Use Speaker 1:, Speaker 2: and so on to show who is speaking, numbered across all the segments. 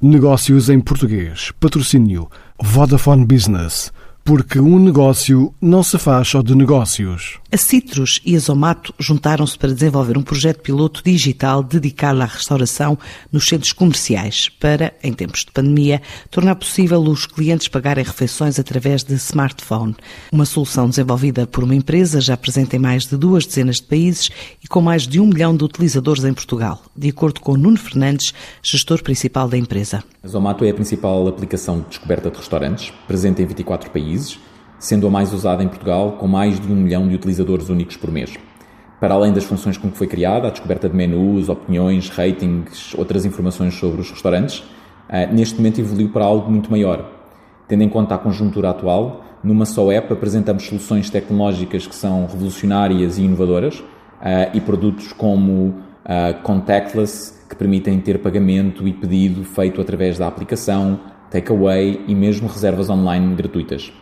Speaker 1: Negócios em português. Patrocínio Vodafone Business porque um negócio não se faz só de negócios.
Speaker 2: A Citrus e a Zomato juntaram-se para desenvolver um projeto piloto digital dedicado à restauração nos centros comerciais, para, em tempos de pandemia, tornar possível os clientes pagarem refeições através de smartphone. Uma solução desenvolvida por uma empresa já presente em mais de duas dezenas de países e com mais de um milhão de utilizadores em Portugal, de acordo com Nuno Fernandes, gestor principal da empresa.
Speaker 3: A Zomato é a principal aplicação de descoberta de restaurantes, presente em 24 países, sendo a mais usada em Portugal, com mais de um milhão de utilizadores únicos por mês. Para além das funções com que foi criada, a descoberta de menus, opiniões, ratings, outras informações sobre os restaurantes, eh, neste momento evoluiu para algo muito maior. Tendo em conta a conjuntura atual, numa só app apresentamos soluções tecnológicas que são revolucionárias e inovadoras eh, e produtos como eh, contactless, que permitem ter pagamento e pedido feito através da aplicação, takeaway e mesmo reservas online gratuitas.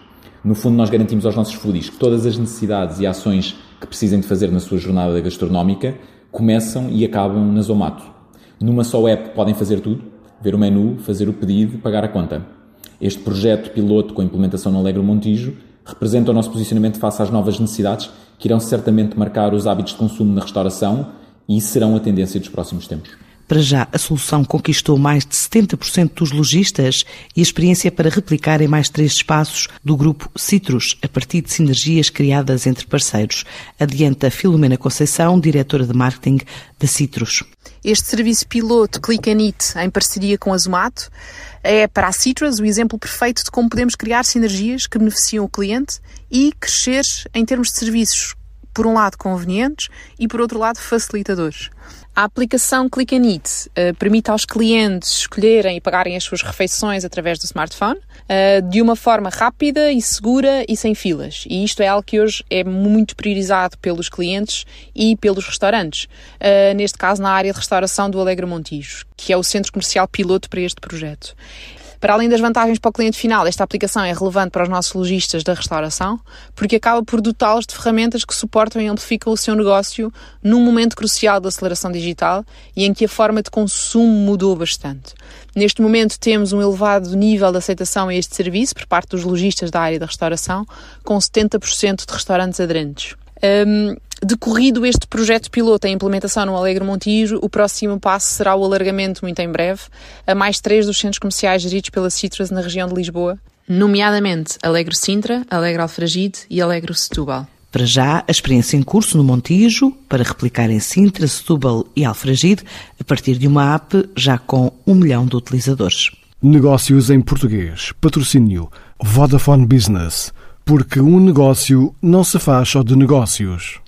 Speaker 3: No fundo, nós garantimos aos nossos foodies que todas as necessidades e ações que precisem de fazer na sua jornada gastronómica começam e acabam na Zomato. Numa só app podem fazer tudo, ver o menu, fazer o pedido, pagar a conta. Este projeto piloto com implementação no Alegre Montijo representa o nosso posicionamento face às novas necessidades que irão certamente marcar os hábitos de consumo na restauração e serão a tendência dos próximos tempos.
Speaker 2: Para já, a solução conquistou mais de 70% dos lojistas e a experiência para replicar em mais três espaços do grupo Citrus, a partir de sinergias criadas entre parceiros. Adianta Filomena Conceição, diretora de marketing da Citrus.
Speaker 4: Este serviço piloto Click and Eat, em parceria com a Zomato, é para a Citrus o exemplo perfeito de como podemos criar sinergias que beneficiam o cliente e crescer em termos de serviços, por um lado convenientes e por outro lado facilitadores. A aplicação Click and Eat uh, permite aos clientes escolherem e pagarem as suas refeições através do smartphone uh, de uma forma rápida e segura e sem filas. E isto é algo que hoje é muito priorizado pelos clientes e pelos restaurantes. Uh, neste caso, na área de restauração do Alegre Montijo, que é o centro comercial piloto para este projeto. Para além das vantagens para o cliente final, esta aplicação é relevante para os nossos lojistas da restauração, porque acaba por dotá-los de ferramentas que suportam e amplificam o seu negócio num momento crucial da aceleração digital e em que a forma de consumo mudou bastante. Neste momento temos um elevado nível de aceitação a este serviço por parte dos lojistas da área da restauração, com 70% de restaurantes aderentes. Um, Decorrido este projeto piloto em implementação no Alegre Montijo, o próximo passo será o alargamento muito em breve a mais três dos centros comerciais geridos pela Citrus na região de Lisboa, nomeadamente Alegre Sintra, Alegre Alfragide e Alegre Setúbal.
Speaker 2: Para já, a experiência em curso no Montijo, para replicar em Sintra, Setúbal e Alfragide, a partir de uma app já com um milhão de utilizadores.
Speaker 1: Negócios em português. Patrocínio Vodafone Business. Porque um negócio não se faz só de negócios.